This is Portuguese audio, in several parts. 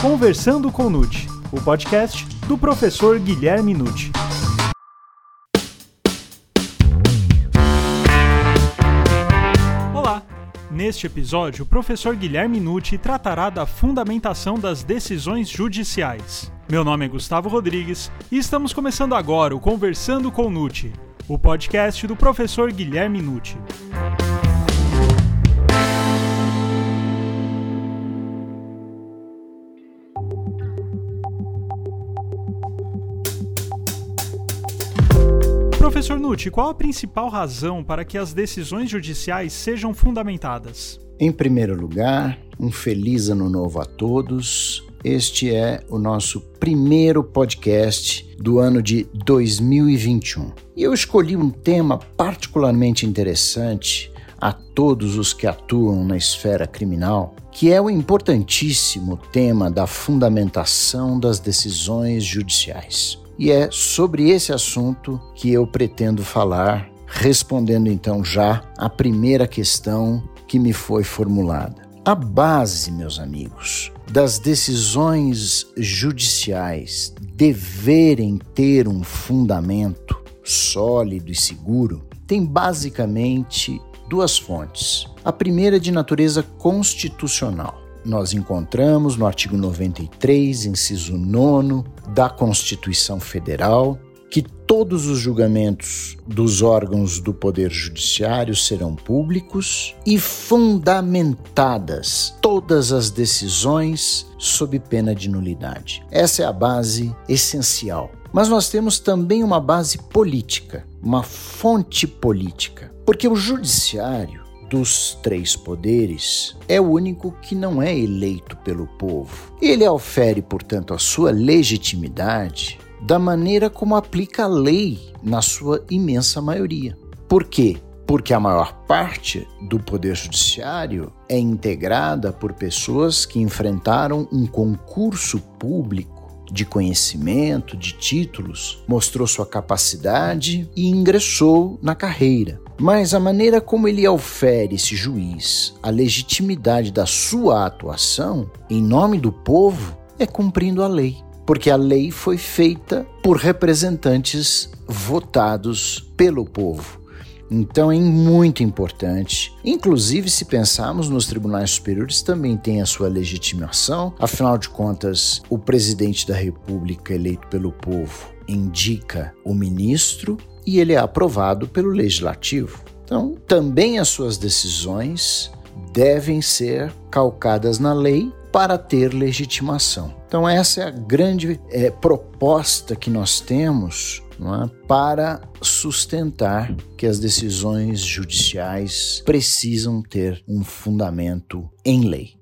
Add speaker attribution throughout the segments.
Speaker 1: Conversando com Nute, o podcast do professor Guilherme Nute. Olá! Neste episódio, o professor Guilherme Nucci tratará da fundamentação das decisões judiciais. Meu nome é Gustavo Rodrigues e estamos começando agora o Conversando com Nucci, o podcast do professor Guilherme Nucci. Professor Nucci, qual a principal razão para que as decisões judiciais sejam fundamentadas?
Speaker 2: Em primeiro lugar, um feliz ano novo a todos. Este é o nosso primeiro podcast do ano de 2021. E eu escolhi um tema particularmente interessante a todos os que atuam na esfera criminal, que é o importantíssimo tema da fundamentação das decisões judiciais. E é sobre esse assunto que eu pretendo falar, respondendo então já a primeira questão que me foi formulada. A base, meus amigos, das decisões judiciais deverem ter um fundamento sólido e seguro tem basicamente duas fontes. A primeira é de natureza constitucional nós encontramos no artigo 93, inciso 9 da Constituição Federal, que todos os julgamentos dos órgãos do Poder Judiciário serão públicos e fundamentadas todas as decisões sob pena de nulidade. Essa é a base essencial. Mas nós temos também uma base política, uma fonte política, porque o Judiciário dos três poderes, é o único que não é eleito pelo povo. Ele ofere, portanto, a sua legitimidade da maneira como aplica a lei na sua imensa maioria. Por quê? Porque a maior parte do poder judiciário é integrada por pessoas que enfrentaram um concurso público de conhecimento, de títulos, mostrou sua capacidade e ingressou na carreira. Mas a maneira como ele ofere esse juiz a legitimidade da sua atuação em nome do povo é cumprindo a lei, porque a lei foi feita por representantes votados pelo povo. Então é muito importante. Inclusive, se pensarmos nos tribunais superiores, também tem a sua legitimação. Afinal de contas, o presidente da República eleito pelo povo indica o ministro e ele é aprovado pelo legislativo. Então, também as suas decisões devem ser calcadas na lei para ter legitimação. Então, essa é a grande é, proposta que nós temos é? para sustentar que as decisões judiciais precisam ter um fundamento em lei.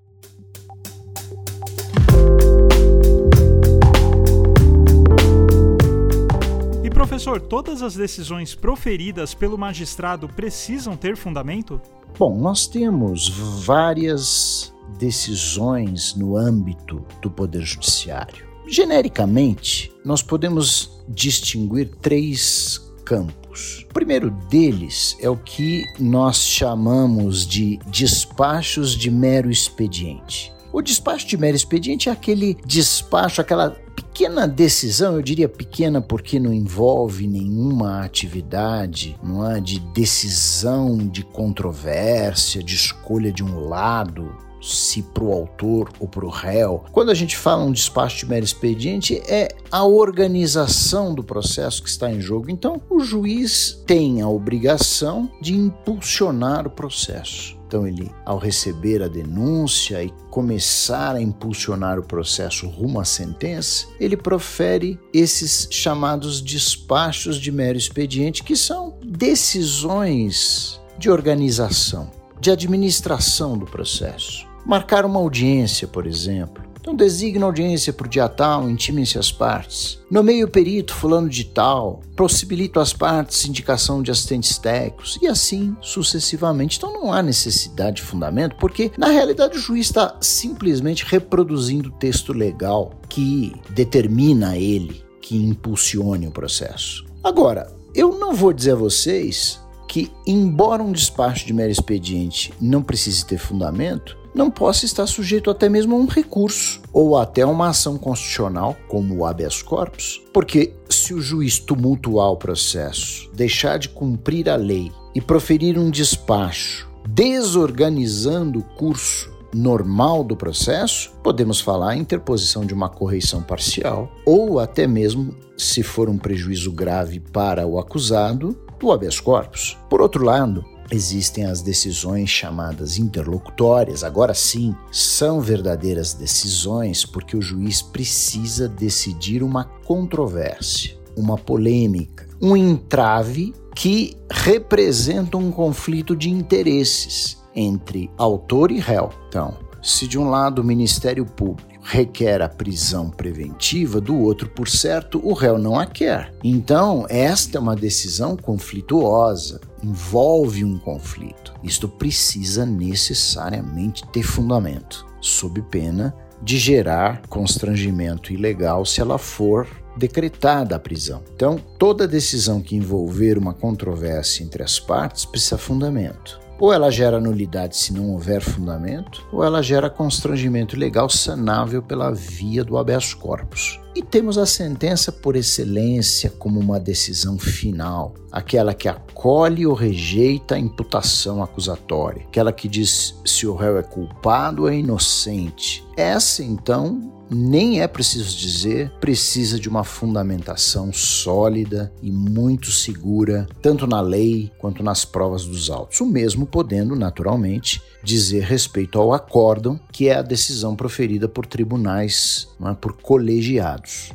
Speaker 1: Professor, todas as decisões proferidas pelo magistrado precisam ter fundamento?
Speaker 2: Bom, nós temos várias decisões no âmbito do Poder Judiciário. Genericamente, nós podemos distinguir três campos. O primeiro deles é o que nós chamamos de despachos de mero expediente. O despacho de mero expediente é aquele despacho, aquela pequena decisão, eu diria pequena porque não envolve nenhuma atividade, não é de decisão, de controvérsia, de escolha de um lado, se para o autor ou para o réu. Quando a gente fala um despacho de mero expediente, é a organização do processo que está em jogo. Então, o juiz tem a obrigação de impulsionar o processo. Então, ele, ao receber a denúncia e começar a impulsionar o processo rumo à sentença, ele profere esses chamados despachos de mero expediente, que são decisões de organização, de administração do processo. Marcar uma audiência, por exemplo. Então designa audiência para o dia tal, intimem-se as partes. Nomeie o perito fulano de tal, possibilita às partes indicação de assistentes técnicos e assim sucessivamente. Então não há necessidade de fundamento, porque na realidade o juiz está simplesmente reproduzindo o texto legal que determina ele que impulsione o processo. Agora, eu não vou dizer a vocês que, embora um despacho de mero expediente não precise ter fundamento, não possa estar sujeito até mesmo a um recurso ou até uma ação constitucional, como o habeas corpus, porque se o juiz tumultuar o processo, deixar de cumprir a lei e proferir um despacho desorganizando o curso normal do processo, podemos falar em interposição de uma correição parcial ou até mesmo, se for um prejuízo grave para o acusado, do habeas corpus. Por outro lado, Existem as decisões chamadas interlocutórias, agora sim, são verdadeiras decisões porque o juiz precisa decidir uma controvérsia, uma polêmica, um entrave que representa um conflito de interesses entre autor e réu. Então, se de um lado o Ministério Público requer a prisão preventiva, do outro, por certo, o réu não a quer. Então, esta é uma decisão conflituosa, envolve um conflito. Isto precisa necessariamente ter fundamento, sob pena de gerar constrangimento ilegal se ela for decretada a prisão. Então, toda decisão que envolver uma controvérsia entre as partes precisa fundamento. Ou ela gera nulidade se não houver fundamento, ou ela gera constrangimento legal sanável pela via do habeas corpus. E temos a sentença por excelência como uma decisão final, aquela que acolhe ou rejeita a imputação acusatória, aquela que diz se o réu é culpado ou é inocente. Essa, então, nem é preciso dizer, precisa de uma fundamentação sólida e muito segura, tanto na lei quanto nas provas dos autos. O mesmo podendo, naturalmente, dizer respeito ao acórdão, que é a decisão proferida por tribunais, é? por colegiados.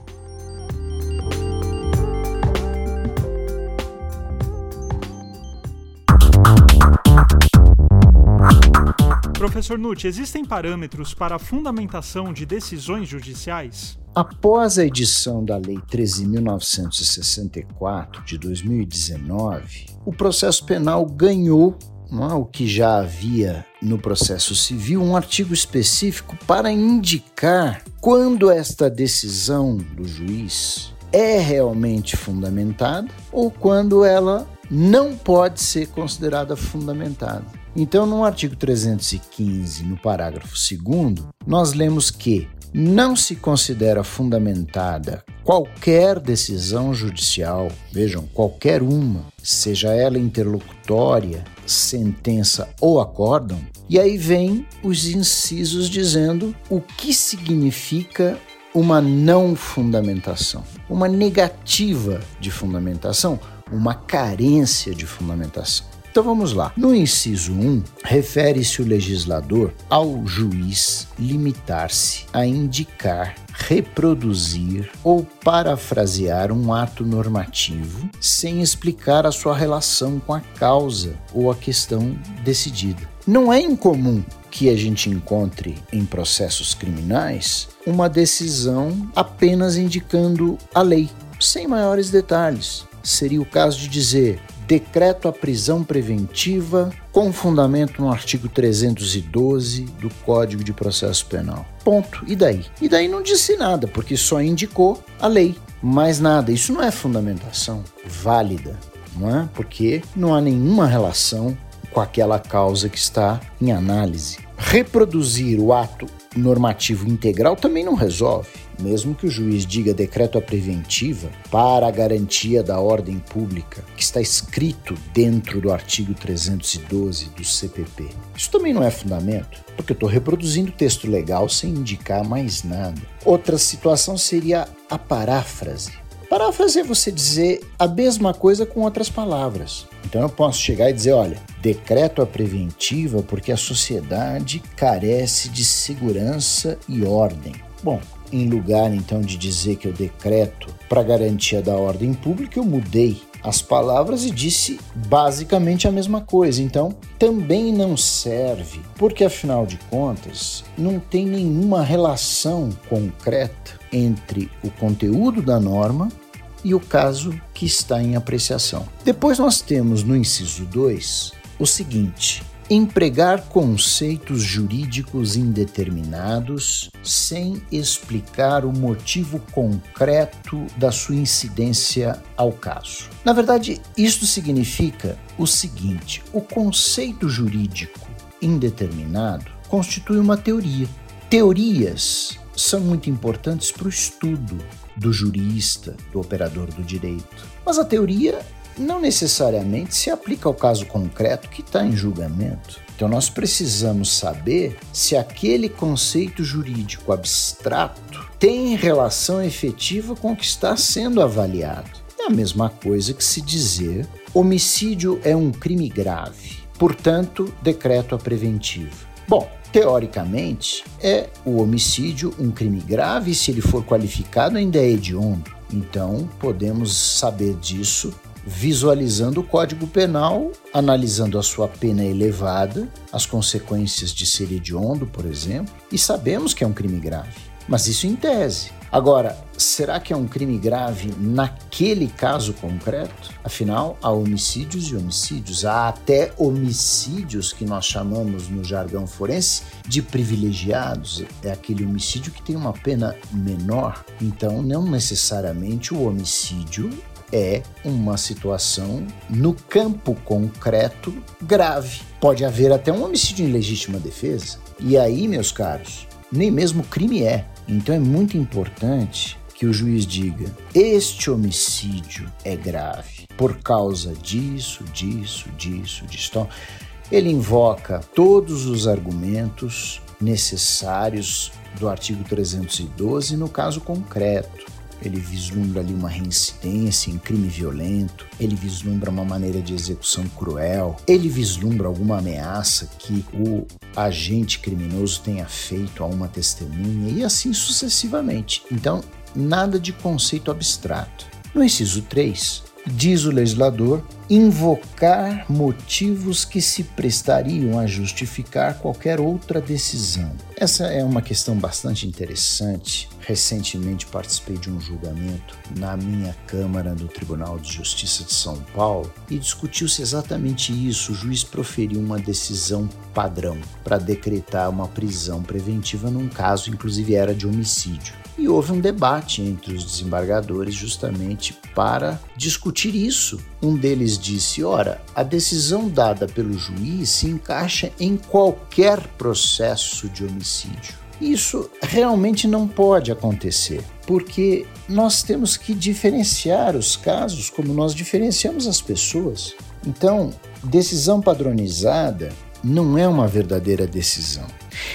Speaker 1: Professor Nutt, existem parâmetros para a fundamentação de decisões judiciais?
Speaker 2: Após a edição da Lei 13.964 de 2019, o processo penal ganhou é, o que já havia no processo civil, um artigo específico para indicar quando esta decisão do juiz é realmente fundamentada ou quando ela não pode ser considerada fundamentada. Então, no artigo 315, no parágrafo 2, nós lemos que não se considera fundamentada qualquer decisão judicial, vejam, qualquer uma, seja ela interlocutória, sentença ou acórdão, e aí vem os incisos dizendo o que significa uma não fundamentação, uma negativa de fundamentação, uma carência de fundamentação. Então vamos lá. No inciso 1, refere-se o legislador ao juiz limitar-se a indicar, reproduzir ou parafrasear um ato normativo sem explicar a sua relação com a causa ou a questão decidida. Não é incomum que a gente encontre em processos criminais uma decisão apenas indicando a lei, sem maiores detalhes. Seria o caso de dizer: decreto a prisão preventiva com fundamento no artigo 312 do Código de Processo Penal. Ponto. E daí? E daí não disse nada, porque só indicou a lei. Mais nada. Isso não é fundamentação válida, não é? Porque não há nenhuma relação com aquela causa que está em análise. Reproduzir o ato normativo integral também não resolve mesmo que o juiz diga decreto a preventiva para a garantia da ordem pública, que está escrito dentro do artigo 312 do CPP. Isso também não é fundamento, porque eu estou reproduzindo o texto legal sem indicar mais nada. Outra situação seria a paráfrase. Paráfrase é você dizer a mesma coisa com outras palavras. Então eu posso chegar e dizer, olha, decreto a preventiva porque a sociedade carece de segurança e ordem. Bom, em lugar então de dizer que eu decreto para garantia da ordem pública, eu mudei as palavras e disse basicamente a mesma coisa. Então, também não serve, porque afinal de contas, não tem nenhuma relação concreta entre o conteúdo da norma e o caso que está em apreciação. Depois nós temos no inciso 2 o seguinte: empregar conceitos jurídicos indeterminados sem explicar o motivo concreto da sua incidência ao caso. Na verdade, isto significa o seguinte: o conceito jurídico indeterminado constitui uma teoria. Teorias são muito importantes para o estudo do jurista, do operador do direito. Mas a teoria não necessariamente se aplica ao caso concreto que está em julgamento. Então, nós precisamos saber se aquele conceito jurídico abstrato tem relação efetiva com o que está sendo avaliado. É a mesma coisa que se dizer homicídio é um crime grave, portanto, decreto a preventiva. Bom, teoricamente, é o homicídio um crime grave se ele for qualificado, ainda é hediondo. Então, podemos saber disso visualizando o Código Penal, analisando a sua pena elevada, as consequências de ser hediondo, por exemplo, e sabemos que é um crime grave. Mas isso em tese. Agora, será que é um crime grave naquele caso concreto? Afinal, há homicídios e homicídios. Há até homicídios que nós chamamos no jargão forense de privilegiados. É aquele homicídio que tem uma pena menor. Então, não necessariamente o homicídio é uma situação no campo concreto grave. Pode haver até um homicídio em legítima defesa. E aí, meus caros, nem mesmo crime é. Então é muito importante que o juiz diga: este homicídio é grave por causa disso, disso, disso, disso. Então, ele invoca todos os argumentos necessários do artigo 312 no caso concreto ele vislumbra ali uma reincidência em crime violento, ele vislumbra uma maneira de execução cruel, ele vislumbra alguma ameaça que o agente criminoso tenha feito a uma testemunha e assim sucessivamente. Então, nada de conceito abstrato. No inciso 3, diz o legislador, invocar motivos que se prestariam a justificar qualquer outra decisão. Essa é uma questão bastante interessante. Recentemente participei de um julgamento na minha Câmara do Tribunal de Justiça de São Paulo e discutiu-se exatamente isso. O juiz proferiu uma decisão padrão para decretar uma prisão preventiva num caso, inclusive era de homicídio e houve um debate entre os desembargadores justamente para discutir isso. Um deles disse: ora, a decisão dada pelo juiz se encaixa em qualquer processo de homicídio. Isso realmente não pode acontecer, porque nós temos que diferenciar os casos como nós diferenciamos as pessoas. Então, decisão padronizada não é uma verdadeira decisão.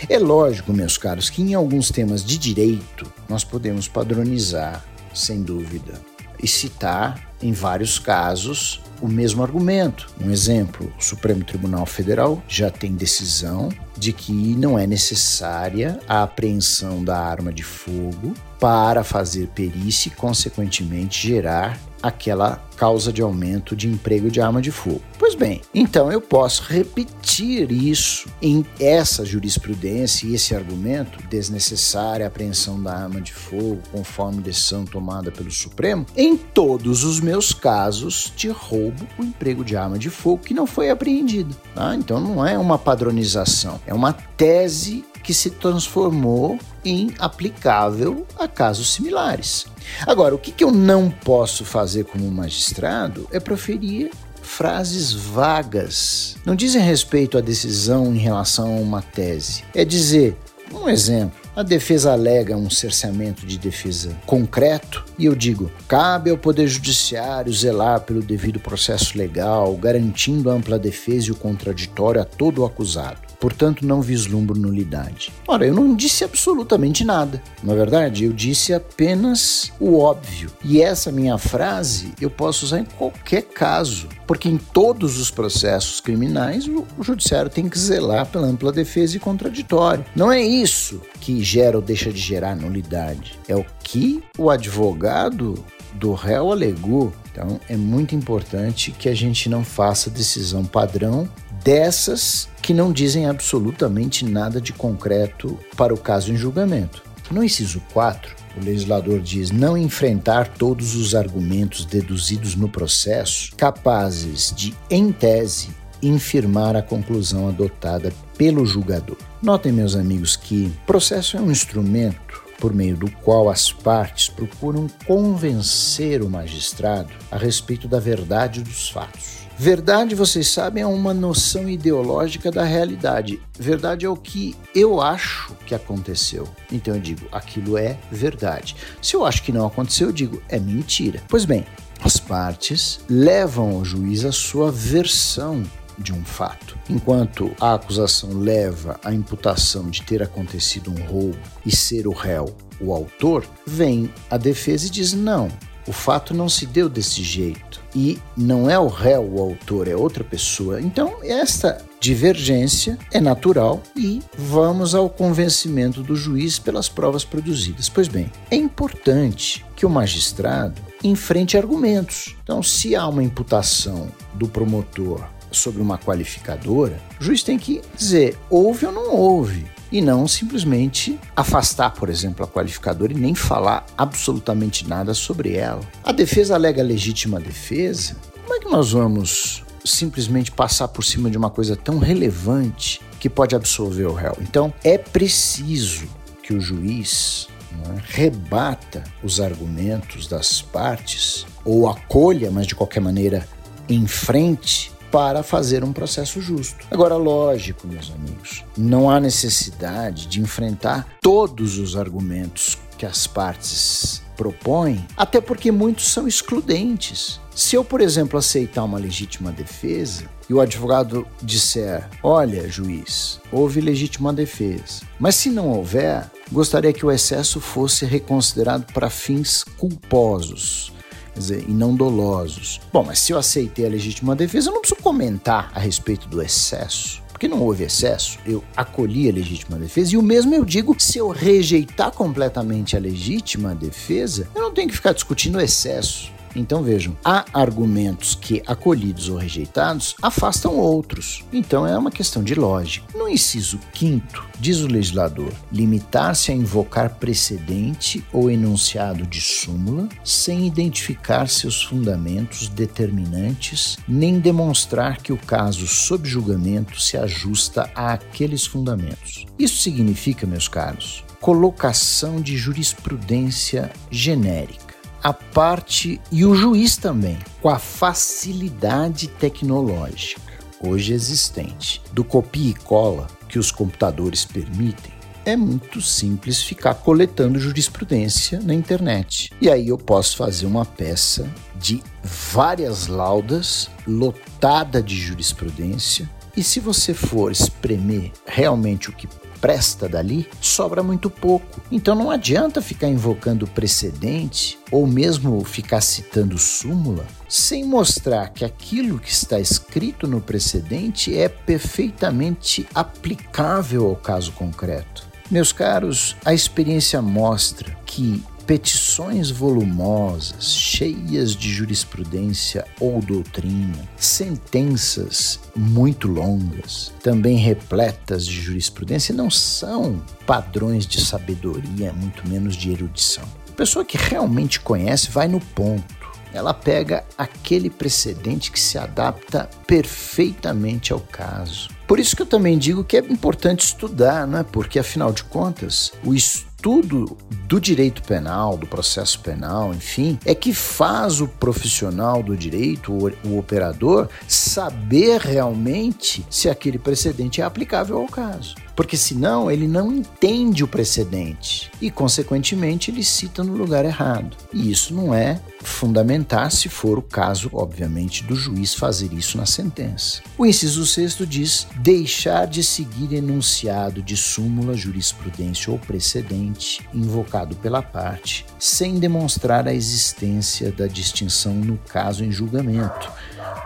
Speaker 2: É lógico, meus caros, que em alguns temas de direito nós podemos padronizar, sem dúvida, e citar em vários casos o mesmo argumento. Um exemplo: o Supremo Tribunal Federal já tem decisão de que não é necessária a apreensão da arma de fogo para fazer perícia e, consequentemente, gerar aquela causa de aumento de emprego de arma de fogo. Pois bem, então eu posso repetir isso em essa jurisprudência e esse argumento, desnecessária apreensão da arma de fogo, conforme decisão tomada pelo Supremo, em todos os meus casos de roubo com emprego de arma de fogo que não foi apreendido. Tá? Então não é uma padronização, é uma tese que se transformou em aplicável a casos similares. Agora, o que, que eu não posso fazer como magistrado é proferir frases vagas. Não dizem respeito à decisão em relação a uma tese. É dizer, um exemplo, a defesa alega um cerceamento de defesa concreto e eu digo: cabe ao Poder Judiciário zelar pelo devido processo legal, garantindo ampla defesa e o contraditório a todo o acusado portanto não vislumbro nulidade. Ora, eu não disse absolutamente nada. Na é verdade, eu disse apenas o óbvio. E essa minha frase eu posso usar em qualquer caso, porque em todos os processos criminais o judiciário tem que zelar pela ampla defesa e contraditório. Não é isso que gera ou deixa de gerar nulidade. É o que o advogado do réu alegou. Então, é muito importante que a gente não faça decisão padrão dessas que não dizem absolutamente nada de concreto para o caso em julgamento. No inciso 4, o legislador diz não enfrentar todos os argumentos deduzidos no processo capazes de, em tese, infirmar a conclusão adotada pelo julgador. Notem, meus amigos, que processo é um instrumento por meio do qual as partes procuram convencer o magistrado a respeito da verdade dos fatos. Verdade, vocês sabem, é uma noção ideológica da realidade. Verdade é o que eu acho que aconteceu. Então eu digo, aquilo é verdade. Se eu acho que não aconteceu, eu digo, é mentira. Pois bem, as partes levam ao juiz a sua versão de um fato. Enquanto a acusação leva à imputação de ter acontecido um roubo e ser o réu o autor, vem a defesa e diz: não, o fato não se deu desse jeito e não é o réu o autor, é outra pessoa. Então, esta divergência é natural e vamos ao convencimento do juiz pelas provas produzidas. Pois bem, é importante que o magistrado enfrente argumentos. Então, se há uma imputação do promotor sobre uma qualificadora, o juiz tem que dizer houve ou não houve e não simplesmente afastar, por exemplo, a qualificadora e nem falar absolutamente nada sobre ela. A defesa alega legítima defesa. Como é que nós vamos simplesmente passar por cima de uma coisa tão relevante que pode absolver o réu? Então, é preciso que o juiz é, rebata os argumentos das partes ou acolha, mas de qualquer maneira enfrente para fazer um processo justo. Agora, lógico, meus amigos, não há necessidade de enfrentar todos os argumentos que as partes propõem, até porque muitos são excludentes. Se eu, por exemplo, aceitar uma legítima defesa e o advogado disser: Olha, juiz, houve legítima defesa, mas se não houver, gostaria que o excesso fosse reconsiderado para fins culposos dizer, e não dolosos. Bom, mas se eu aceitei a legítima defesa, eu não preciso comentar a respeito do excesso. Porque não houve excesso, eu acolhi a legítima defesa e o mesmo eu digo se eu rejeitar completamente a legítima defesa, eu não tenho que ficar discutindo o excesso. Então vejam, há argumentos que, acolhidos ou rejeitados, afastam outros. Então é uma questão de lógica. No inciso quinto, diz o legislador, limitar-se a invocar precedente ou enunciado de súmula sem identificar seus fundamentos determinantes, nem demonstrar que o caso sob julgamento se ajusta a aqueles fundamentos. Isso significa, meus caros, colocação de jurisprudência genérica a parte e o juiz também, com a facilidade tecnológica hoje existente do copia e cola que os computadores permitem, é muito simples ficar coletando jurisprudência na internet. E aí eu posso fazer uma peça de várias laudas, lotada de jurisprudência, e se você for espremer realmente o que presta dali, sobra muito pouco. Então não adianta ficar invocando precedente ou mesmo ficar citando súmula sem mostrar que aquilo que está escrito no precedente é perfeitamente aplicável ao caso concreto. Meus caros, a experiência mostra que petições volumosas, cheias de jurisprudência ou doutrina, sentenças muito longas, também repletas de jurisprudência, não são padrões de sabedoria, muito menos de erudição. A pessoa que realmente conhece vai no ponto. Ela pega aquele precedente que se adapta perfeitamente ao caso. Por isso que eu também digo que é importante estudar, não é? Porque afinal de contas, o estudo estudo do direito penal, do processo penal, enfim, é que faz o profissional do direito, o, operador, saber realmente se aquele precedente é aplicável ao caso porque senão ele não entende o precedente e, consequentemente, ele cita no lugar errado. E isso não é fundamentar se for o caso, obviamente, do juiz fazer isso na sentença. O inciso sexto diz deixar de seguir enunciado de súmula, jurisprudência ou precedente invocado pela parte, sem demonstrar a existência da distinção no caso em julgamento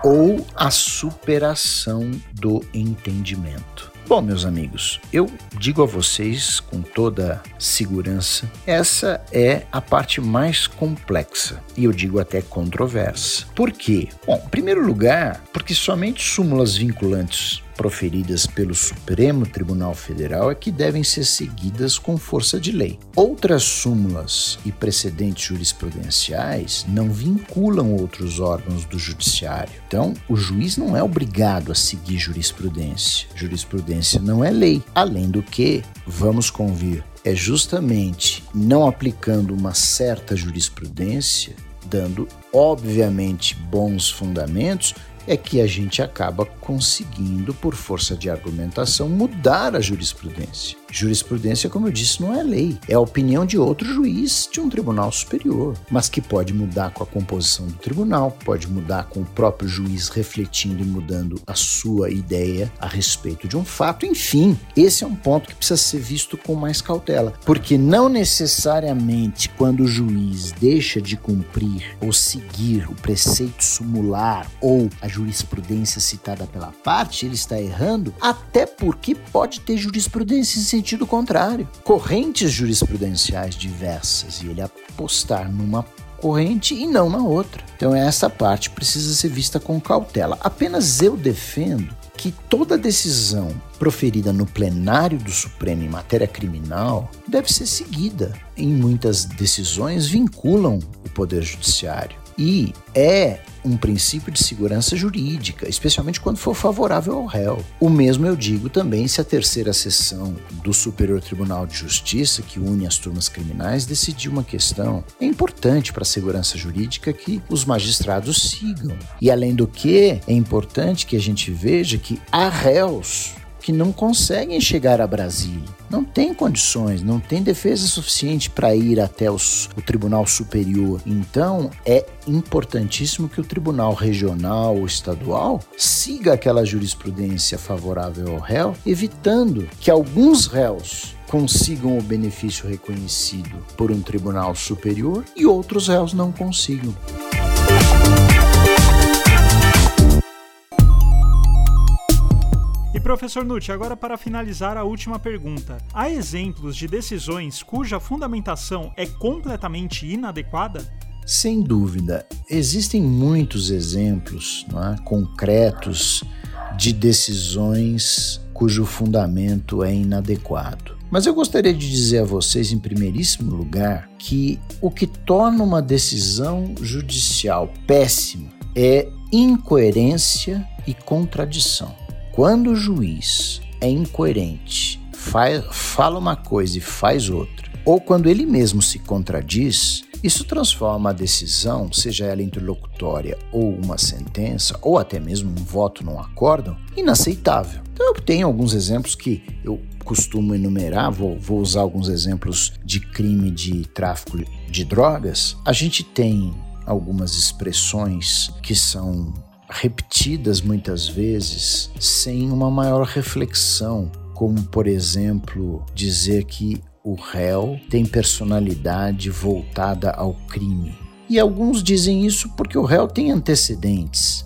Speaker 2: ou a superação do entendimento. Bom, meus amigos, eu digo a vocês com toda segurança, essa é a parte mais complexa e eu digo até controversa. Por quê? Bom, em primeiro lugar, porque somente súmulas vinculantes proferidas pelo Supremo Tribunal Federal é que devem ser seguidas com força de lei. Outras súmulas e precedentes jurisprudenciais não vinculam outros órgãos do judiciário. Então, o juiz não é obrigado a seguir jurisprudência. Jurisprudência não é lei. Além do que, vamos convir, é justamente não aplicando uma certa jurisprudência, dando obviamente bons fundamentos, é que a gente acaba conseguindo, por força de argumentação, mudar a jurisprudência. Jurisprudência, como eu disse, não é lei, é a opinião de outro juiz de um tribunal superior, mas que pode mudar com a composição do tribunal, pode mudar com o próprio juiz refletindo e mudando a sua ideia a respeito de um fato. Enfim, esse é um ponto que precisa ser visto com mais cautela, porque não necessariamente quando o juiz deixa de cumprir ou seguir o preceito sumular ou a jurisprudência citada pela parte, ele está errando, até porque pode ter jurisprudência sentido contrário. Correntes jurisprudenciais diversas e ele apostar numa corrente e não na outra. Então essa parte precisa ser vista com cautela. Apenas eu defendo que toda decisão proferida no plenário do Supremo em matéria criminal deve ser seguida. Em muitas decisões vinculam o poder judiciário e é um princípio de segurança jurídica, especialmente quando for favorável ao réu. O mesmo eu digo também se a terceira sessão do Superior Tribunal de Justiça, que une as turmas criminais, decidir uma questão. É importante para a segurança jurídica que os magistrados sigam. E além do que, é importante que a gente veja que há réus que não conseguem chegar a Brasília. Não tem condições, não tem defesa suficiente para ir até os, o Tribunal Superior. Então, é importantíssimo que o Tribunal Regional ou Estadual siga aquela jurisprudência favorável ao réu, evitando que alguns réus consigam o benefício reconhecido por um tribunal superior e outros réus não consigam.
Speaker 1: Professor Nutti, agora para finalizar a última pergunta. Há exemplos de decisões cuja fundamentação é completamente inadequada?
Speaker 2: Sem dúvida. Existem muitos exemplos é, concretos de decisões cujo fundamento é inadequado. Mas eu gostaria de dizer a vocês, em primeiríssimo lugar, que o que torna uma decisão judicial péssima é incoerência e contradição. Quando o juiz é incoerente, faz, fala uma coisa e faz outra, ou quando ele mesmo se contradiz, isso transforma a decisão, seja ela interlocutória ou uma sentença, ou até mesmo um voto num acórdão, inaceitável. Então eu tenho alguns exemplos que eu costumo enumerar, vou, vou usar alguns exemplos de crime de tráfico de drogas. A gente tem algumas expressões que são repetidas muitas vezes sem uma maior reflexão, como por exemplo dizer que o réu tem personalidade voltada ao crime. E alguns dizem isso porque o réu tem antecedentes.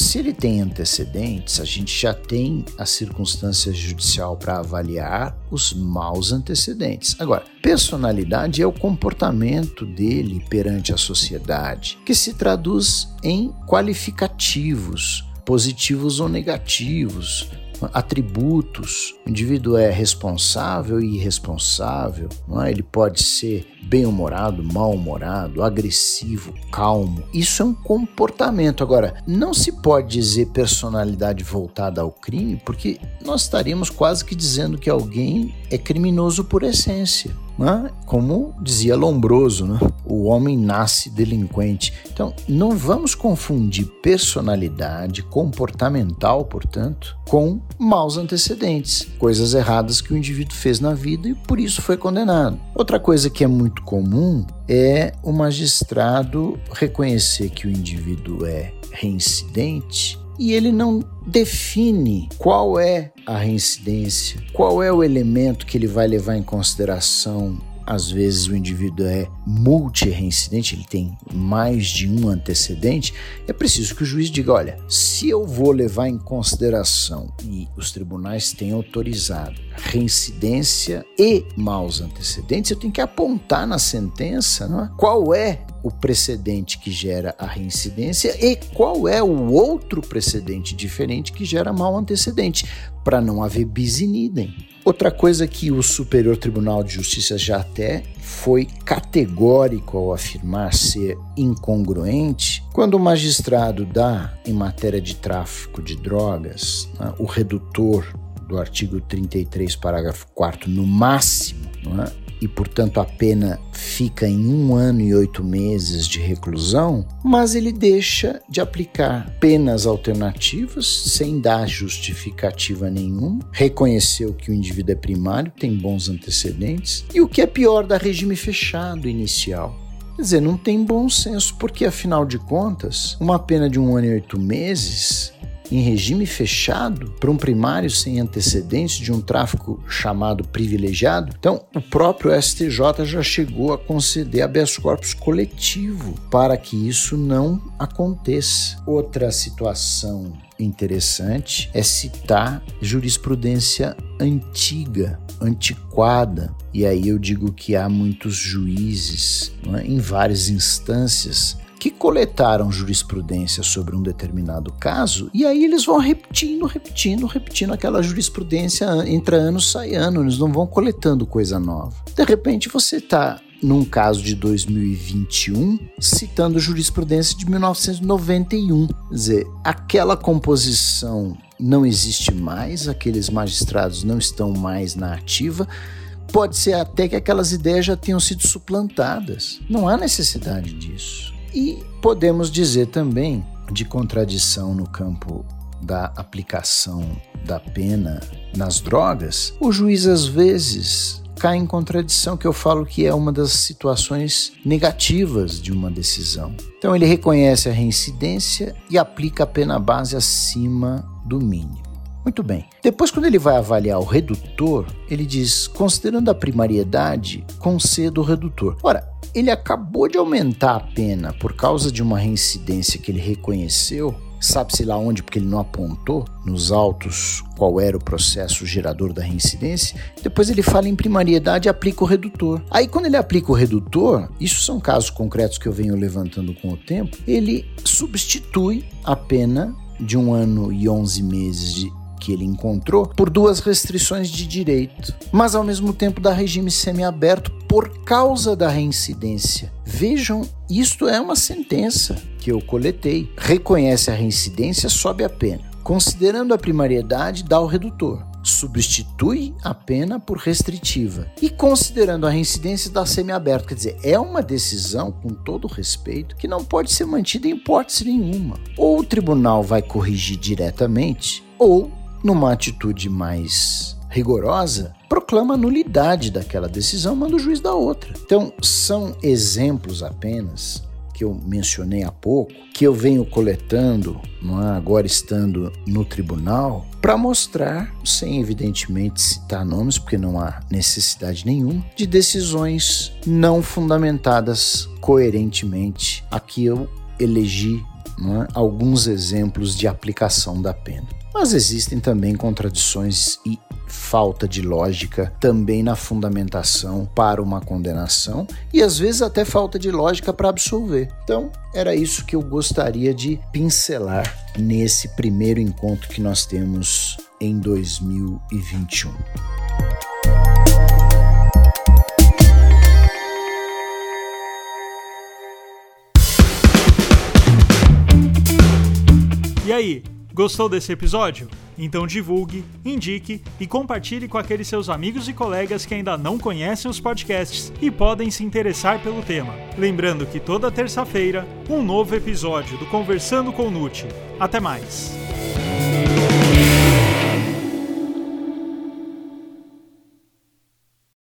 Speaker 2: Se ele tem antecedentes, a gente já tem a circunstância judicial para avaliar os maus antecedentes. Agora, personalidade é o comportamento dele perante a sociedade, que se traduz em qualificativos, positivos ou negativos, atributos. O indivíduo é responsável e irresponsável, não é? ele pode ser bem-humorado, mal-humorado, agressivo, calmo. Isso é um comportamento. Agora, não se pode dizer personalidade voltada ao crime, porque nós estaríamos quase que dizendo que alguém é criminoso por essência. Né? Como dizia Lombroso, né? o homem nasce delinquente. Então, não vamos confundir personalidade comportamental, portanto, com maus antecedentes, coisas erradas que o indivíduo fez na vida e por isso foi condenado. Outra coisa que é muito comum é o magistrado reconhecer que o indivíduo é reincidente e ele não define qual é a reincidência, qual é o elemento que ele vai levar em consideração? Às vezes o indivíduo é multi-reincidente, ele tem mais de um antecedente, é preciso que o juiz diga: olha, se eu vou levar em consideração e os tribunais têm autorizado reincidência e maus antecedentes, eu tenho que apontar na sentença é? qual é o precedente que gera a reincidência e qual é o outro precedente diferente que gera mau antecedente, para não haver bis in idem. Outra coisa que o Superior Tribunal de Justiça já até foi categórico ao afirmar ser incongruente, quando o magistrado dá, em matéria de tráfico de drogas, né, o redutor do artigo 33, parágrafo 4 no máximo, é? E, portanto, a pena fica em um ano e oito meses de reclusão, mas ele deixa de aplicar penas alternativas sem dar justificativa nenhuma, reconheceu que o indivíduo é primário, tem bons antecedentes, e o que é pior, da regime fechado inicial. Quer dizer, não tem bom senso, porque afinal de contas, uma pena de um ano e oito meses em regime fechado para um primário sem antecedentes de um tráfico chamado privilegiado. Então, o próprio STJ já chegou a conceder habeas corpus coletivo para que isso não aconteça. Outra situação interessante é citar jurisprudência antiga, antiquada. E aí eu digo que há muitos juízes é? em várias instâncias que coletaram jurisprudência sobre um determinado caso e aí eles vão repetindo, repetindo, repetindo aquela jurisprudência, entra ano, sai ano, eles não vão coletando coisa nova. De repente você está num caso de 2021, citando jurisprudência de 1991. Quer dizer, aquela composição não existe mais, aqueles magistrados não estão mais na ativa. Pode ser até que aquelas ideias já tenham sido suplantadas. Não há necessidade disso. E podemos dizer também de contradição no campo da aplicação da pena nas drogas, o juiz às vezes cai em contradição, que eu falo que é uma das situações negativas de uma decisão. Então ele reconhece a reincidência e aplica a pena base acima do mínimo. Muito bem. Depois, quando ele vai avaliar o redutor, ele diz: considerando a primariedade, concedo o redutor. Ora, ele acabou de aumentar a pena por causa de uma reincidência que ele reconheceu, sabe-se lá onde, porque ele não apontou nos autos qual era o processo gerador da reincidência. Depois ele fala em primariedade e aplica o redutor. Aí, quando ele aplica o redutor, isso são casos concretos que eu venho levantando com o tempo, ele substitui a pena de um ano e 11 meses de que ele encontrou por duas restrições de direito, mas ao mesmo tempo da regime semiaberto por causa da reincidência. Vejam, isto é uma sentença que eu coletei. Reconhece a reincidência, sobe a pena. Considerando a primariedade, dá o redutor substitui a pena por restritiva e considerando a reincidência da semiaberto, quer dizer, é uma decisão com todo respeito que não pode ser mantida em hipótese nenhuma. Ou o tribunal vai corrigir diretamente, ou numa atitude mais rigorosa, proclama a nulidade daquela decisão, manda o juiz da outra. Então, são exemplos apenas que eu mencionei há pouco, que eu venho coletando, é? agora estando no tribunal, para mostrar, sem evidentemente citar nomes, porque não há necessidade nenhuma, de decisões não fundamentadas coerentemente. Aqui eu elegi é? alguns exemplos de aplicação da pena. Mas existem também contradições e falta de lógica também na fundamentação para uma condenação e às vezes até falta de lógica para absolver. Então, era isso que eu gostaria de pincelar nesse primeiro encontro que nós temos em 2021.
Speaker 1: E aí, gostou desse episódio? Então divulgue, indique e compartilhe com aqueles seus amigos e colegas que ainda não conhecem os podcasts e podem se interessar pelo tema. Lembrando que toda terça-feira, um novo episódio do Conversando com Nute. Até mais!